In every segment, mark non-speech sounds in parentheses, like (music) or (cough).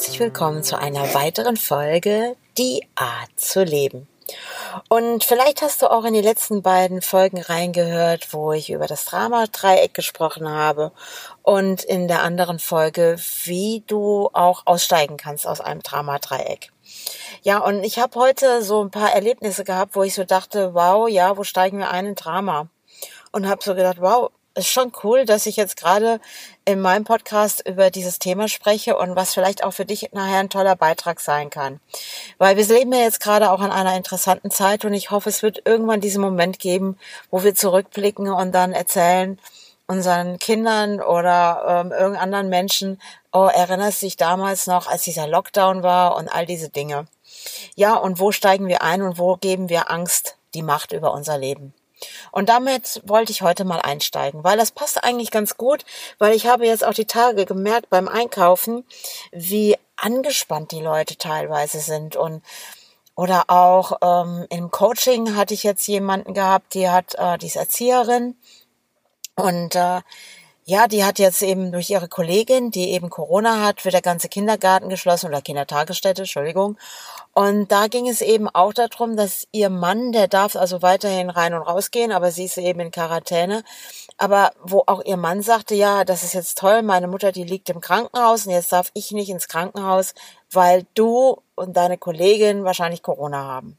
Herzlich willkommen zu einer weiteren Folge Die Art zu leben. Und vielleicht hast du auch in die letzten beiden Folgen reingehört, wo ich über das Drama-Dreieck gesprochen habe und in der anderen Folge, wie du auch aussteigen kannst aus einem Drama-Dreieck. Ja, und ich habe heute so ein paar Erlebnisse gehabt, wo ich so dachte, wow, ja, wo steigen wir ein in Drama? Und habe so gedacht, wow, ist schon cool, dass ich jetzt gerade in meinem Podcast über dieses Thema spreche und was vielleicht auch für dich nachher ein toller Beitrag sein kann. Weil wir leben ja jetzt gerade auch an einer interessanten Zeit und ich hoffe, es wird irgendwann diesen Moment geben, wo wir zurückblicken und dann erzählen unseren Kindern oder ähm, irgendeinen anderen Menschen, oh, erinnerst dich damals noch, als dieser Lockdown war und all diese Dinge. Ja, und wo steigen wir ein und wo geben wir Angst die Macht über unser Leben? Und damit wollte ich heute mal einsteigen, weil das passt eigentlich ganz gut, weil ich habe jetzt auch die Tage gemerkt beim Einkaufen, wie angespannt die Leute teilweise sind und oder auch ähm, im Coaching hatte ich jetzt jemanden gehabt, die hat, äh, die ist Erzieherin und äh, ja, die hat jetzt eben durch ihre Kollegin, die eben Corona hat, wird der ganze Kindergarten geschlossen oder Kindertagesstätte, Entschuldigung. Und da ging es eben auch darum, dass ihr Mann, der darf also weiterhin rein und rausgehen, aber sie ist eben in Quarantäne. Aber wo auch ihr Mann sagte, ja, das ist jetzt toll, meine Mutter, die liegt im Krankenhaus und jetzt darf ich nicht ins Krankenhaus, weil du und deine Kollegin wahrscheinlich Corona haben.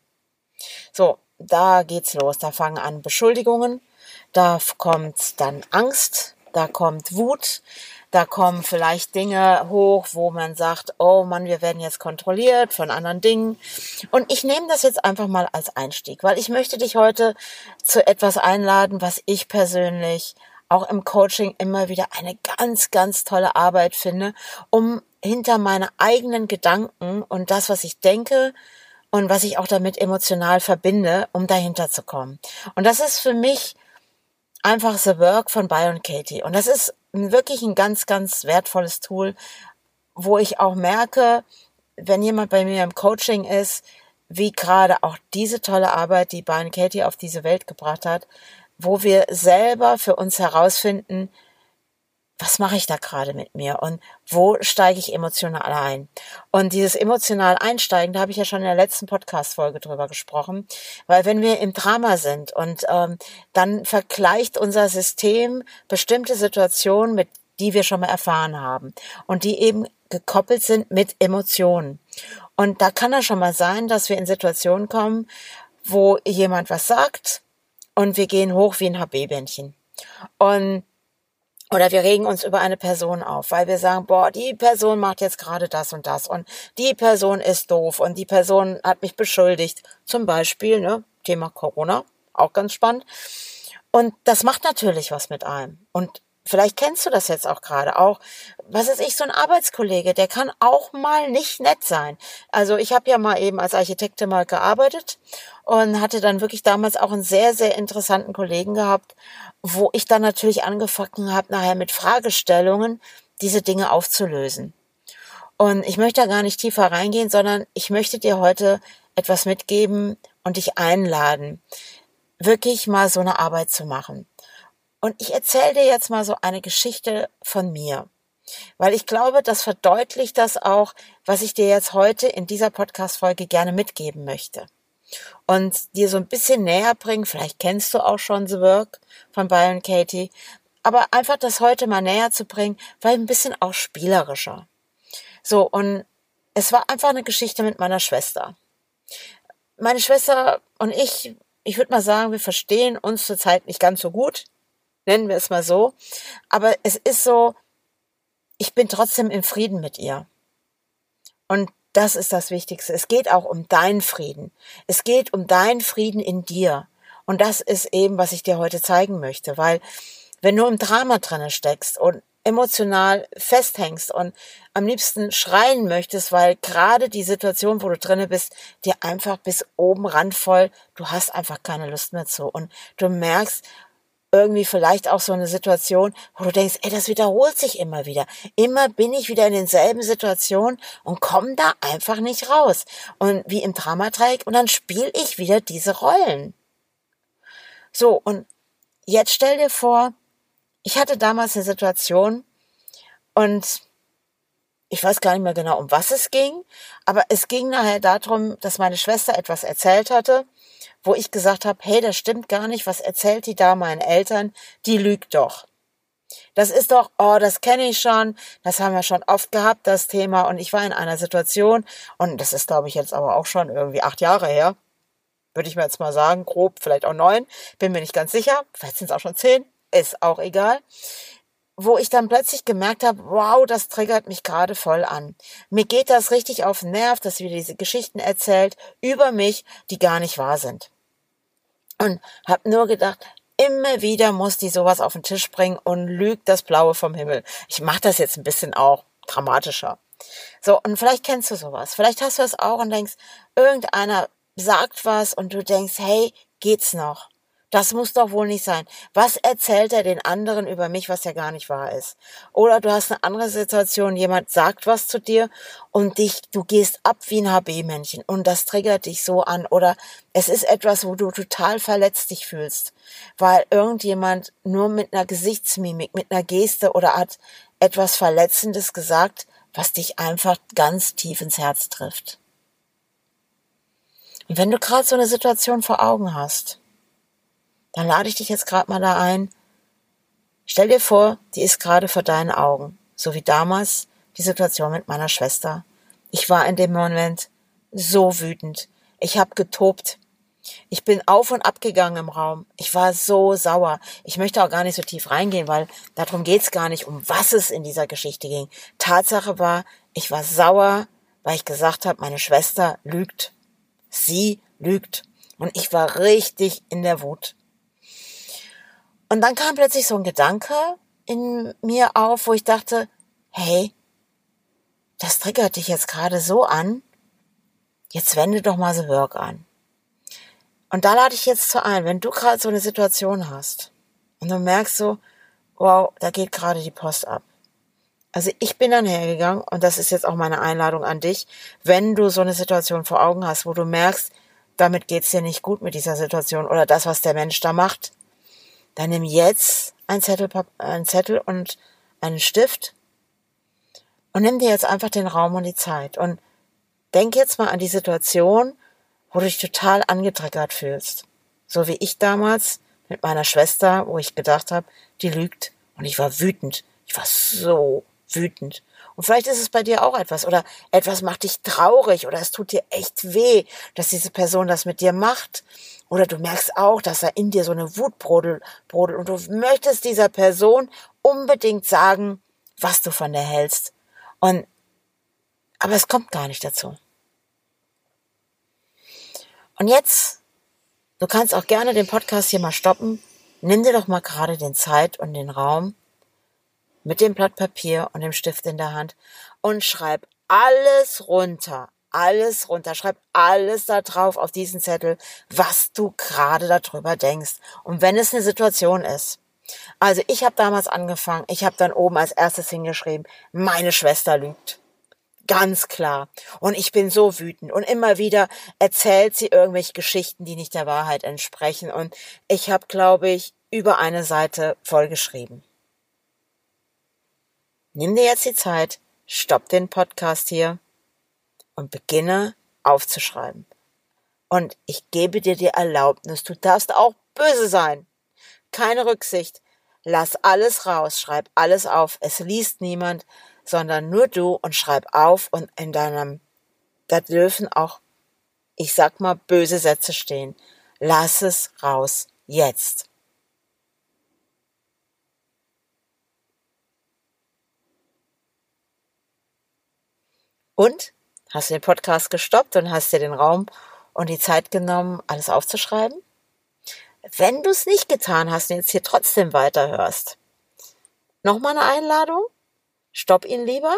So, da geht's los. Da fangen an Beschuldigungen, da kommt dann Angst, da kommt Wut, da kommen vielleicht Dinge hoch, wo man sagt, oh Mann, wir werden jetzt kontrolliert von anderen Dingen. Und ich nehme das jetzt einfach mal als Einstieg, weil ich möchte dich heute zu etwas einladen, was ich persönlich auch im Coaching immer wieder eine ganz, ganz tolle Arbeit finde, um hinter meine eigenen Gedanken und das, was ich denke, und was ich auch damit emotional verbinde, um dahinter zu kommen. Und das ist für mich einfach The Work von Byron Katie. Und das ist wirklich ein ganz, ganz wertvolles Tool, wo ich auch merke, wenn jemand bei mir im Coaching ist, wie gerade auch diese tolle Arbeit, die Byron Katie auf diese Welt gebracht hat, wo wir selber für uns herausfinden, was mache ich da gerade mit mir und wo steige ich emotional ein? Und dieses emotional Einsteigen, da habe ich ja schon in der letzten Podcast-Folge drüber gesprochen, weil wenn wir im Drama sind und ähm, dann vergleicht unser System bestimmte Situationen mit die wir schon mal erfahren haben und die eben gekoppelt sind mit Emotionen. Und da kann es schon mal sein, dass wir in Situationen kommen, wo jemand was sagt und wir gehen hoch wie ein HB-Bändchen. Und oder wir regen uns über eine Person auf, weil wir sagen, boah, die Person macht jetzt gerade das und das und die Person ist doof und die Person hat mich beschuldigt. Zum Beispiel, ne, Thema Corona, auch ganz spannend. Und das macht natürlich was mit einem. Und vielleicht kennst du das jetzt auch gerade. Auch, was ist ich, so ein Arbeitskollege, der kann auch mal nicht nett sein. Also ich habe ja mal eben als Architektin mal gearbeitet und hatte dann wirklich damals auch einen sehr, sehr interessanten Kollegen gehabt wo ich dann natürlich angefangen habe, nachher mit Fragestellungen diese Dinge aufzulösen. Und ich möchte da gar nicht tiefer reingehen, sondern ich möchte dir heute etwas mitgeben und dich einladen, wirklich mal so eine Arbeit zu machen. Und ich erzähle dir jetzt mal so eine Geschichte von mir, weil ich glaube, das verdeutlicht das auch, was ich dir jetzt heute in dieser Podcast-Folge gerne mitgeben möchte und dir so ein bisschen näher bringen. Vielleicht kennst du auch schon The Work von Byron Katie. Aber einfach das heute mal näher zu bringen, war ein bisschen auch spielerischer. So, und es war einfach eine Geschichte mit meiner Schwester. Meine Schwester und ich, ich würde mal sagen, wir verstehen uns zurzeit nicht ganz so gut. Nennen wir es mal so. Aber es ist so, ich bin trotzdem im Frieden mit ihr. Und das ist das Wichtigste. Es geht auch um deinen Frieden. Es geht um deinen Frieden in dir. Und das ist eben, was ich dir heute zeigen möchte, weil wenn du im Drama drinne steckst und emotional festhängst und am liebsten schreien möchtest, weil gerade die Situation, wo du drinne bist, dir einfach bis oben randvoll, du hast einfach keine Lust mehr zu und du merkst, irgendwie vielleicht auch so eine Situation, wo du denkst, ey, das wiederholt sich immer wieder. Immer bin ich wieder in denselben Situationen und komme da einfach nicht raus. Und wie im Dramadreieck und dann spiele ich wieder diese Rollen. So, und jetzt stell dir vor, ich hatte damals eine Situation und ich weiß gar nicht mehr genau, um was es ging, aber es ging nachher darum, dass meine Schwester etwas erzählt hatte wo ich gesagt habe, hey, das stimmt gar nicht, was erzählt die da meinen Eltern? Die lügt doch. Das ist doch, oh, das kenne ich schon, das haben wir schon oft gehabt, das Thema. Und ich war in einer Situation, und das ist, glaube ich, jetzt aber auch schon irgendwie acht Jahre her, würde ich mir jetzt mal sagen, grob, vielleicht auch neun, bin mir nicht ganz sicher, vielleicht sind es auch schon zehn, ist auch egal, wo ich dann plötzlich gemerkt habe, wow, das triggert mich gerade voll an. Mir geht das richtig auf den Nerv, dass sie diese Geschichten erzählt über mich, die gar nicht wahr sind. Und habe nur gedacht, immer wieder muss die sowas auf den Tisch bringen und lügt das Blaue vom Himmel. Ich mache das jetzt ein bisschen auch dramatischer. So, und vielleicht kennst du sowas. Vielleicht hast du es auch und denkst, irgendeiner sagt was und du denkst, hey, geht's noch? Das muss doch wohl nicht sein. Was erzählt er den anderen über mich, was ja gar nicht wahr ist? Oder du hast eine andere Situation, jemand sagt was zu dir und dich, du gehst ab wie ein HB-Männchen und das triggert dich so an. Oder es ist etwas, wo du total verletzt dich fühlst, weil irgendjemand nur mit einer Gesichtsmimik, mit einer Geste oder hat etwas Verletzendes gesagt, was dich einfach ganz tief ins Herz trifft. Und wenn du gerade so eine Situation vor Augen hast, dann lade ich dich jetzt gerade mal da ein. Stell dir vor, die ist gerade vor deinen Augen, so wie damals die Situation mit meiner Schwester. Ich war in dem Moment so wütend. Ich habe getobt. Ich bin auf und ab gegangen im Raum. Ich war so sauer. Ich möchte auch gar nicht so tief reingehen, weil darum geht's gar nicht, um was es in dieser Geschichte ging. Tatsache war, ich war sauer, weil ich gesagt habe, meine Schwester lügt. Sie lügt. Und ich war richtig in der Wut. Und dann kam plötzlich so ein Gedanke in mir auf, wo ich dachte, hey, das triggert dich jetzt gerade so an, jetzt wende doch mal The Work an. Und da lade ich jetzt zu ein, wenn du gerade so eine Situation hast und du merkst so, wow, da geht gerade die Post ab. Also ich bin dann hergegangen und das ist jetzt auch meine Einladung an dich, wenn du so eine Situation vor Augen hast, wo du merkst, damit geht's dir nicht gut mit dieser Situation oder das, was der Mensch da macht, dann nimm jetzt ein Zettel, ein Zettel und einen Stift und nimm dir jetzt einfach den Raum und die Zeit und denk jetzt mal an die Situation, wo du dich total angetriggert fühlst. So wie ich damals mit meiner Schwester, wo ich gedacht habe, die lügt und ich war wütend. Ich war so wütend. Und vielleicht ist es bei dir auch etwas oder etwas macht dich traurig oder es tut dir echt weh, dass diese Person das mit dir macht. Oder du merkst auch, dass da in dir so eine Wut brodelt, brodelt und du möchtest dieser Person unbedingt sagen, was du von der hältst. Und, aber es kommt gar nicht dazu. Und jetzt, du kannst auch gerne den Podcast hier mal stoppen. Nimm dir doch mal gerade den Zeit und den Raum mit dem Blatt Papier und dem Stift in der Hand und schreib alles runter, alles runter, schreib alles da drauf auf diesen Zettel, was du gerade darüber denkst. Und wenn es eine Situation ist. Also ich habe damals angefangen, ich habe dann oben als erstes hingeschrieben, meine Schwester lügt. Ganz klar. Und ich bin so wütend. Und immer wieder erzählt sie irgendwelche Geschichten, die nicht der Wahrheit entsprechen. Und ich habe, glaube ich, über eine Seite vollgeschrieben. Nimm dir jetzt die Zeit, stopp den Podcast hier und beginne aufzuschreiben. Und ich gebe dir die Erlaubnis, du darfst auch böse sein. Keine Rücksicht. Lass alles raus, schreib alles auf. Es liest niemand, sondern nur du und schreib auf und in deinem, da dürfen auch, ich sag mal, böse Sätze stehen. Lass es raus. Jetzt. Und? Hast du den Podcast gestoppt und hast dir den Raum und die Zeit genommen, alles aufzuschreiben? Wenn du es nicht getan hast und jetzt hier trotzdem weiterhörst, Nochmal eine Einladung? Stopp ihn lieber.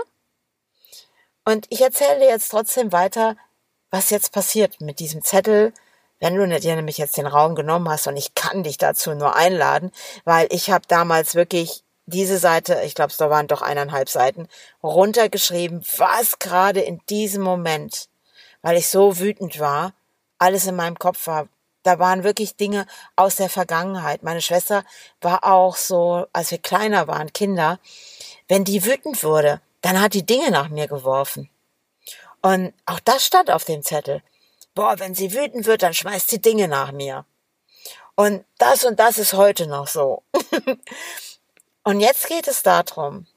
Und ich erzähle dir jetzt trotzdem weiter, was jetzt passiert mit diesem Zettel, wenn du dir nämlich jetzt den Raum genommen hast und ich kann dich dazu nur einladen, weil ich habe damals wirklich diese Seite, ich glaube, es waren doch eineinhalb Seiten, runtergeschrieben, was gerade in diesem Moment, weil ich so wütend war, alles in meinem Kopf war. Da waren wirklich Dinge aus der Vergangenheit. Meine Schwester war auch so, als wir kleiner waren, Kinder, wenn die wütend wurde, dann hat die Dinge nach mir geworfen. Und auch das stand auf dem Zettel. Boah, wenn sie wütend wird, dann schmeißt sie Dinge nach mir. Und das und das ist heute noch so. (laughs) und jetzt geht es darum,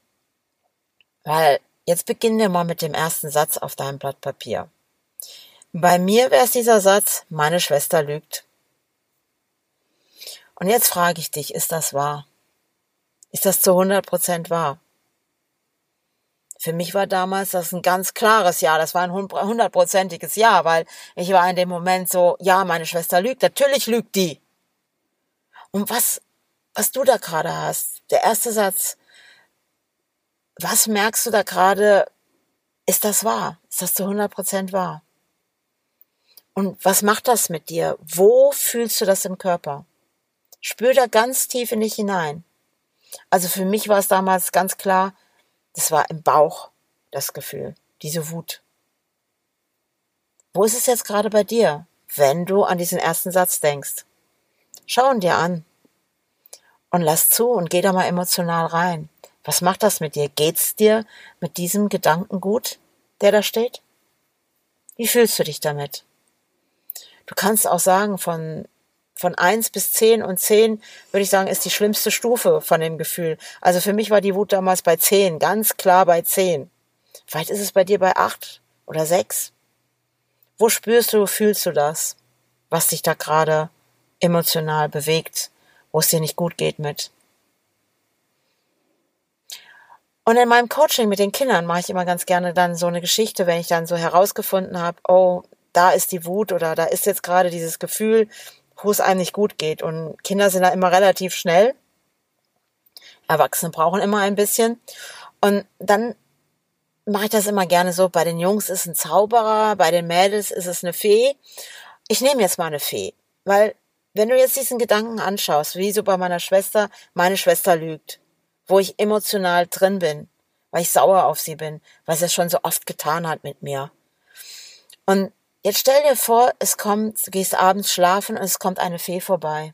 weil jetzt beginnen wir mal mit dem ersten Satz auf deinem Blatt Papier. Bei mir wäre es dieser Satz, meine Schwester lügt. Und jetzt frage ich dich, ist das wahr? Ist das zu 100 Prozent wahr? Für mich war damals das ein ganz klares Ja. Das war ein hundertprozentiges Ja, weil ich war in dem Moment so, ja, meine Schwester lügt. Natürlich lügt die. Und was, was du da gerade hast, der erste Satz, was merkst du da gerade, ist das wahr? Ist das zu 100 Prozent wahr? Und was macht das mit dir? Wo fühlst du das im Körper? Spür da ganz tief in dich hinein. Also für mich war es damals ganz klar, das war im Bauch das Gefühl, diese Wut. Wo ist es jetzt gerade bei dir, wenn du an diesen ersten Satz denkst? Schau ihn dir an und lass zu und geh da mal emotional rein. Was macht das mit dir? Geht's dir mit diesem Gedanken gut, der da steht? Wie fühlst du dich damit? Du kannst auch sagen, von von eins bis zehn und zehn würde ich sagen, ist die schlimmste Stufe von dem Gefühl. Also für mich war die Wut damals bei zehn, ganz klar bei zehn. Vielleicht ist es bei dir bei acht oder sechs. Wo spürst du, fühlst du das, was dich da gerade emotional bewegt, wo es dir nicht gut geht mit? Und in meinem Coaching mit den Kindern mache ich immer ganz gerne dann so eine Geschichte, wenn ich dann so herausgefunden habe, oh, da ist die Wut oder da ist jetzt gerade dieses Gefühl, wo es einem nicht gut geht. Und Kinder sind da immer relativ schnell. Erwachsene brauchen immer ein bisschen. Und dann mache ich das immer gerne so. Bei den Jungs ist ein Zauberer, bei den Mädels ist es eine Fee. Ich nehme jetzt mal eine Fee, weil wenn du jetzt diesen Gedanken anschaust, wie so bei meiner Schwester, meine Schwester lügt, wo ich emotional drin bin, weil ich sauer auf sie bin, weil sie es schon so oft getan hat mit mir. Und Jetzt stell dir vor, es kommt, du gehst abends schlafen und es kommt eine Fee vorbei.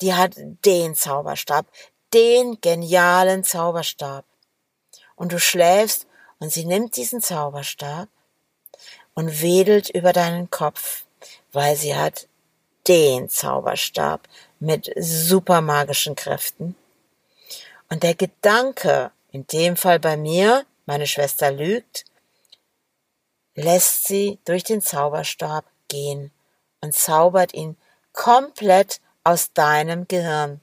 Die hat den Zauberstab, den genialen Zauberstab. Und du schläfst und sie nimmt diesen Zauberstab und wedelt über deinen Kopf, weil sie hat den Zauberstab mit super magischen Kräften. Und der Gedanke, in dem Fall bei mir, meine Schwester lügt, lässt sie durch den Zauberstab gehen und zaubert ihn komplett aus deinem Gehirn.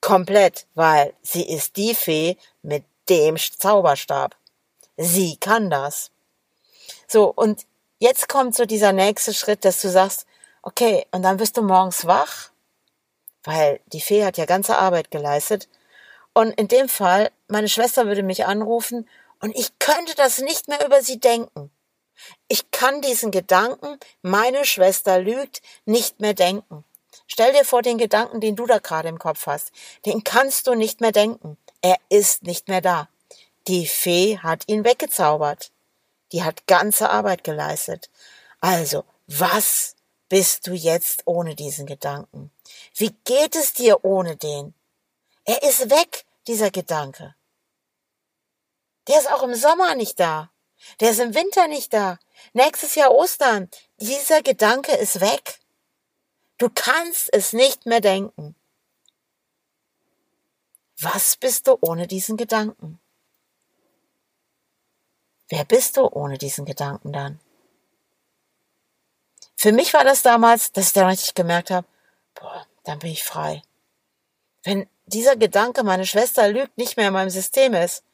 Komplett, weil sie ist die Fee mit dem Zauberstab. Sie kann das. So, und jetzt kommt so dieser nächste Schritt, dass du sagst, okay, und dann wirst du morgens wach, weil die Fee hat ja ganze Arbeit geleistet. Und in dem Fall, meine Schwester würde mich anrufen und ich könnte das nicht mehr über sie denken. Ich kann diesen Gedanken, meine Schwester lügt, nicht mehr denken. Stell dir vor den Gedanken, den du da gerade im Kopf hast. Den kannst du nicht mehr denken. Er ist nicht mehr da. Die Fee hat ihn weggezaubert. Die hat ganze Arbeit geleistet. Also, was bist du jetzt ohne diesen Gedanken? Wie geht es dir ohne den? Er ist weg, dieser Gedanke. Der ist auch im Sommer nicht da. Der ist im Winter nicht da. Nächstes Jahr Ostern. Dieser Gedanke ist weg. Du kannst es nicht mehr denken. Was bist du ohne diesen Gedanken? Wer bist du ohne diesen Gedanken dann? Für mich war das damals, dass ich da richtig gemerkt habe, boah, dann bin ich frei. Wenn dieser Gedanke, meine Schwester lügt, nicht mehr in meinem System ist,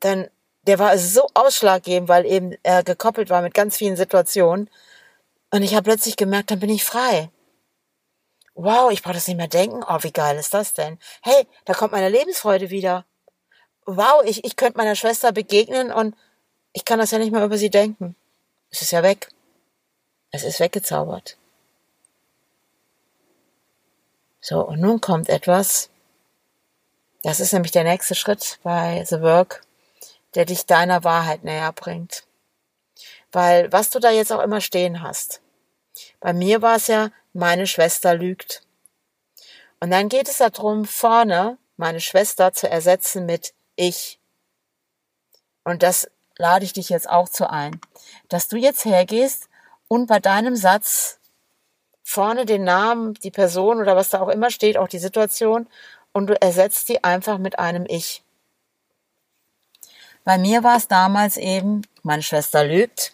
dann der war so ausschlaggebend, weil eben er gekoppelt war mit ganz vielen Situationen. Und ich habe plötzlich gemerkt, dann bin ich frei. wow, ich brauche das nicht mehr denken. Oh, wie geil ist das denn? Hey, da kommt meine Lebensfreude wieder. Wow, ich, ich könnte meiner Schwester begegnen und ich kann das ja nicht mehr über sie denken. Es ist ja weg. Es ist weggezaubert. So, und nun kommt etwas. Das ist nämlich der nächste Schritt bei The Work, der dich deiner Wahrheit näher bringt. Weil was du da jetzt auch immer stehen hast. Bei mir war es ja, meine Schwester lügt. Und dann geht es darum, vorne meine Schwester zu ersetzen mit ich. Und das lade ich dich jetzt auch zu ein, dass du jetzt hergehst und bei deinem Satz vorne den Namen, die Person oder was da auch immer steht, auch die Situation, und du ersetzt die einfach mit einem Ich. Bei mir war es damals eben, meine Schwester lügt,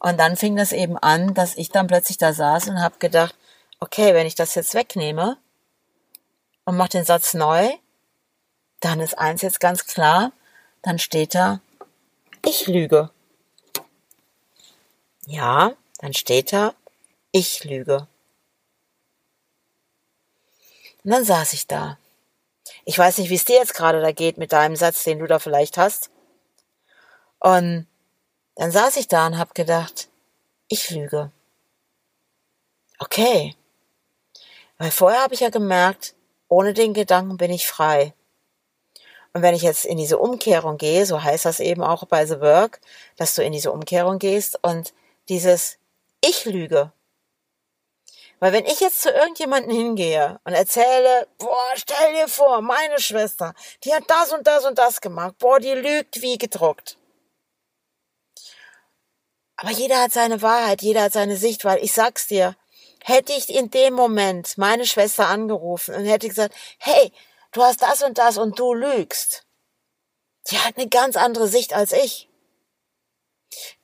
und dann fing das eben an, dass ich dann plötzlich da saß und habe gedacht, okay, wenn ich das jetzt wegnehme und mache den Satz neu, dann ist eins jetzt ganz klar, dann steht da, ich lüge. Ja, dann steht da, ich lüge. Und dann saß ich da. Ich weiß nicht, wie es dir jetzt gerade da geht mit deinem Satz, den du da vielleicht hast. Und dann saß ich da und hab gedacht, ich lüge. Okay. Weil vorher habe ich ja gemerkt, ohne den Gedanken bin ich frei. Und wenn ich jetzt in diese Umkehrung gehe, so heißt das eben auch bei The Work, dass du in diese Umkehrung gehst und dieses Ich lüge. Weil wenn ich jetzt zu irgendjemanden hingehe und erzähle, boah, stell dir vor, meine Schwester, die hat das und das und das gemacht, boah, die lügt wie gedruckt. Aber jeder hat seine Wahrheit, jeder hat seine Sicht, weil ich sag's dir, hätte ich in dem Moment meine Schwester angerufen und hätte gesagt, hey, du hast das und das und du lügst. Die hat eine ganz andere Sicht als ich.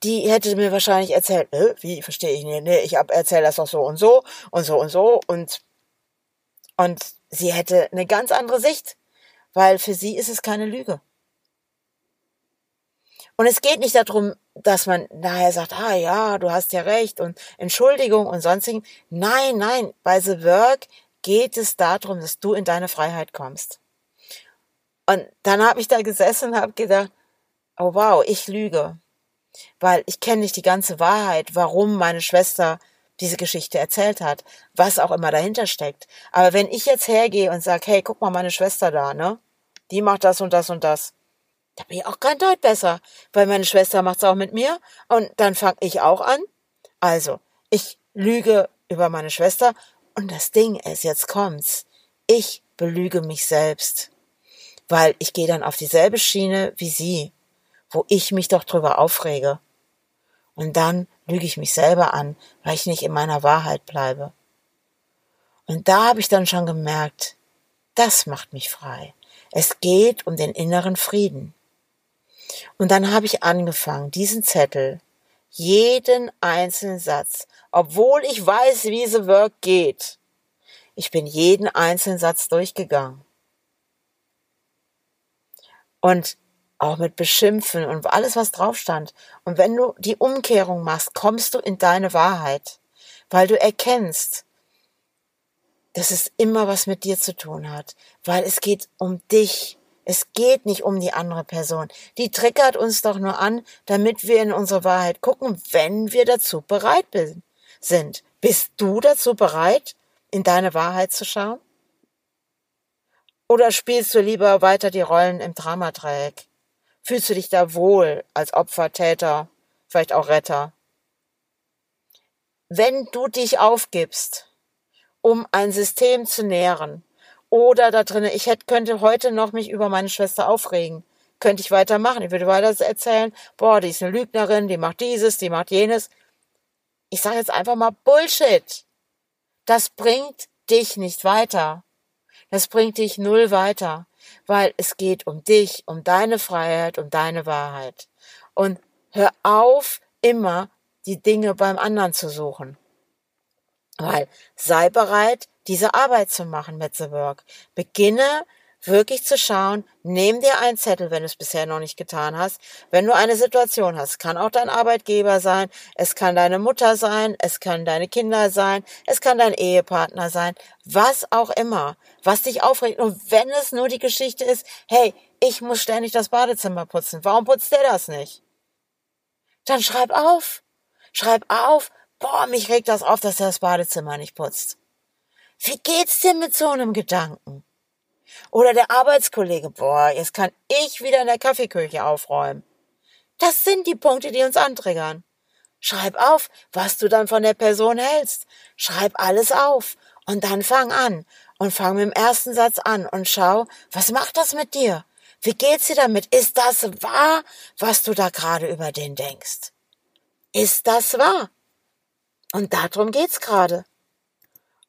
Die hätte mir wahrscheinlich erzählt, äh, wie verstehe ich nicht, nee, ich erzähle das doch so und so und so und so und und sie hätte eine ganz andere Sicht, weil für sie ist es keine Lüge. Und es geht nicht darum, dass man nachher sagt, ah ja, du hast ja recht und Entschuldigung und sonstigen. Nein, nein, bei The Work geht es darum, dass du in deine Freiheit kommst. Und dann habe ich da gesessen und habe gedacht, oh wow, ich lüge. Weil ich kenne nicht die ganze Wahrheit, warum meine Schwester diese Geschichte erzählt hat, was auch immer dahinter steckt. Aber wenn ich jetzt hergehe und sage, hey, guck mal, meine Schwester da, ne? Die macht das und das und das da bin ich auch kein Deut besser, weil meine Schwester macht's auch mit mir und dann fange ich auch an. Also, ich lüge über meine Schwester und das Ding ist, jetzt kommt's. Ich belüge mich selbst, weil ich gehe dann auf dieselbe Schiene wie sie, wo ich mich doch drüber aufrege. Und dann lüge ich mich selber an, weil ich nicht in meiner Wahrheit bleibe. Und da habe ich dann schon gemerkt, das macht mich frei. Es geht um den inneren Frieden. Und dann habe ich angefangen, diesen Zettel, jeden einzelnen Satz, obwohl ich weiß, wie The Work geht, ich bin jeden einzelnen Satz durchgegangen. Und auch mit Beschimpfen und alles, was drauf stand. Und wenn du die Umkehrung machst, kommst du in deine Wahrheit, weil du erkennst, dass es immer was mit dir zu tun hat, weil es geht um dich. Es geht nicht um die andere Person. Die triggert uns doch nur an, damit wir in unsere Wahrheit gucken, wenn wir dazu bereit sind. Bist du dazu bereit, in deine Wahrheit zu schauen? Oder spielst du lieber weiter die Rollen im Dramadreieck? Fühlst du dich da wohl als Opfer, Täter, vielleicht auch Retter? Wenn du dich aufgibst, um ein System zu nähren, oder da drinnen, ich hätte, könnte heute noch mich über meine Schwester aufregen. Könnte ich weitermachen. Ich würde weiter erzählen, boah, die ist eine Lügnerin, die macht dieses, die macht jenes. Ich sage jetzt einfach mal Bullshit. Das bringt dich nicht weiter. Das bringt dich null weiter, weil es geht um dich, um deine Freiheit, um deine Wahrheit. Und hör auf, immer die Dinge beim anderen zu suchen. Weil sei bereit, diese Arbeit zu machen mit The Work. Beginne wirklich zu schauen, nimm dir einen Zettel, wenn du es bisher noch nicht getan hast, wenn du eine Situation hast. Kann auch dein Arbeitgeber sein, es kann deine Mutter sein, es kann deine Kinder sein, es kann dein Ehepartner sein, was auch immer, was dich aufregt. Und wenn es nur die Geschichte ist, hey, ich muss ständig das Badezimmer putzen, warum putzt der das nicht? Dann schreib auf. Schreib auf, boah, mich regt das auf, dass er das Badezimmer nicht putzt. Wie geht's dir mit so einem Gedanken? Oder der Arbeitskollege, boah, jetzt kann ich wieder in der Kaffeeküche aufräumen. Das sind die Punkte, die uns antriggern. Schreib auf, was du dann von der Person hältst. Schreib alles auf. Und dann fang an. Und fang mit dem ersten Satz an und schau, was macht das mit dir? Wie geht's dir damit? Ist das wahr, was du da gerade über den denkst? Ist das wahr? Und darum geht's gerade.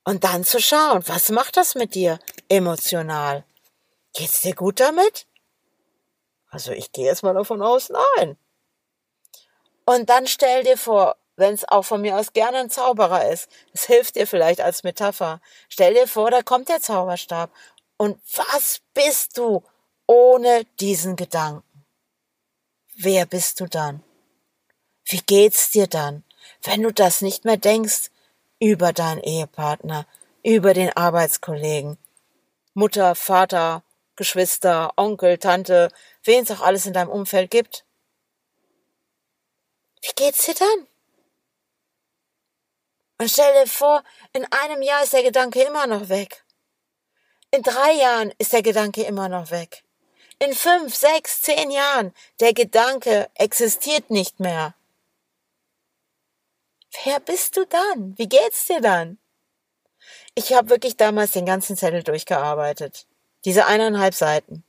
Und dann zu schauen, was macht das mit dir emotional? Geht's dir gut damit? Also ich gehe jetzt mal davon aus, nein. Und dann stell dir vor, wenn es auch von mir aus gerne ein Zauberer ist, es hilft dir vielleicht als Metapher. Stell dir vor, da kommt der Zauberstab. Und was bist du ohne diesen Gedanken? Wer bist du dann? Wie geht's dir dann, wenn du das nicht mehr denkst über deinen Ehepartner, über den Arbeitskollegen, Mutter, Vater, Geschwister, Onkel, Tante, wen es auch alles in deinem Umfeld gibt. Wie geht's dann? Und stell dir vor, in einem Jahr ist der Gedanke immer noch weg. In drei Jahren ist der Gedanke immer noch weg. In fünf, sechs, zehn Jahren, der Gedanke existiert nicht mehr. Wer bist du dann? Wie geht's dir dann? Ich habe wirklich damals den ganzen Zettel durchgearbeitet. Diese eineinhalb Seiten.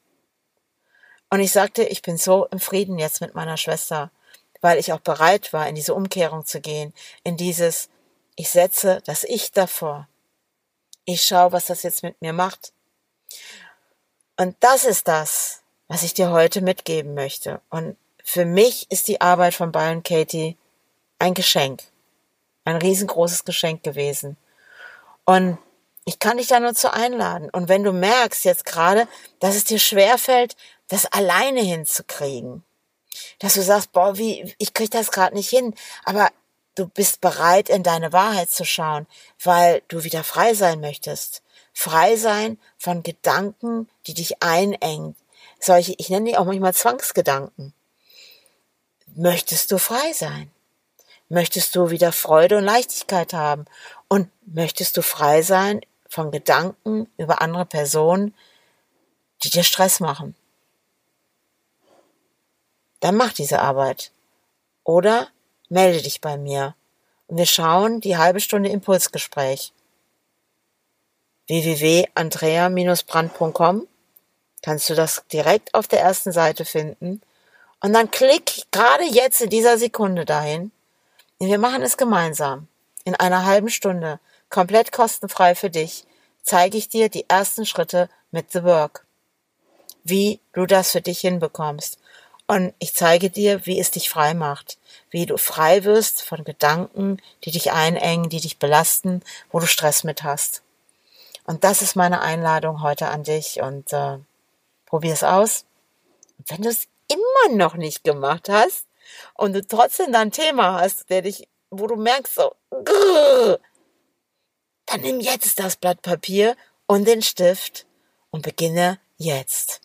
Und ich sagte, ich bin so im Frieden jetzt mit meiner Schwester, weil ich auch bereit war, in diese Umkehrung zu gehen, in dieses, ich setze das Ich davor. Ich schaue, was das jetzt mit mir macht. Und das ist das, was ich dir heute mitgeben möchte. Und für mich ist die Arbeit von Byron Katie ein Geschenk. Ein riesengroßes Geschenk gewesen. Und ich kann dich da nur zu einladen. Und wenn du merkst jetzt gerade, dass es dir schwerfällt, das alleine hinzukriegen, dass du sagst, boah, wie, ich krieg das gerade nicht hin, aber du bist bereit, in deine Wahrheit zu schauen, weil du wieder frei sein möchtest. Frei sein von Gedanken, die dich einengen. Solche, ich nenne die auch manchmal Zwangsgedanken. Möchtest du frei sein? Möchtest du wieder Freude und Leichtigkeit haben? Und möchtest du frei sein von Gedanken über andere Personen, die dir Stress machen. Dann mach diese Arbeit. Oder melde dich bei mir und wir schauen die halbe Stunde Impulsgespräch. www.andrea-brand.com kannst du das direkt auf der ersten Seite finden und dann klick gerade jetzt in dieser Sekunde dahin. Wir machen es gemeinsam in einer halben Stunde komplett kostenfrei für dich, zeige ich dir die ersten Schritte mit The Work. Wie du das für dich hinbekommst. Und ich zeige dir, wie es dich frei macht. Wie du frei wirst von Gedanken, die dich einengen, die dich belasten, wo du Stress mit hast. Und das ist meine Einladung heute an dich und äh, probier es aus. Und wenn du es immer noch nicht gemacht hast und du trotzdem dein Thema hast, der dich, wo du merkst so, dann nimm jetzt das Blatt Papier und den Stift und beginne jetzt.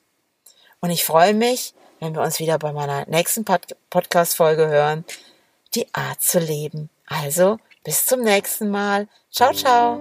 Und ich freue mich, wenn wir uns wieder bei meiner nächsten Pod Podcast-Folge hören, die Art zu leben. Also, bis zum nächsten Mal. Ciao, ciao.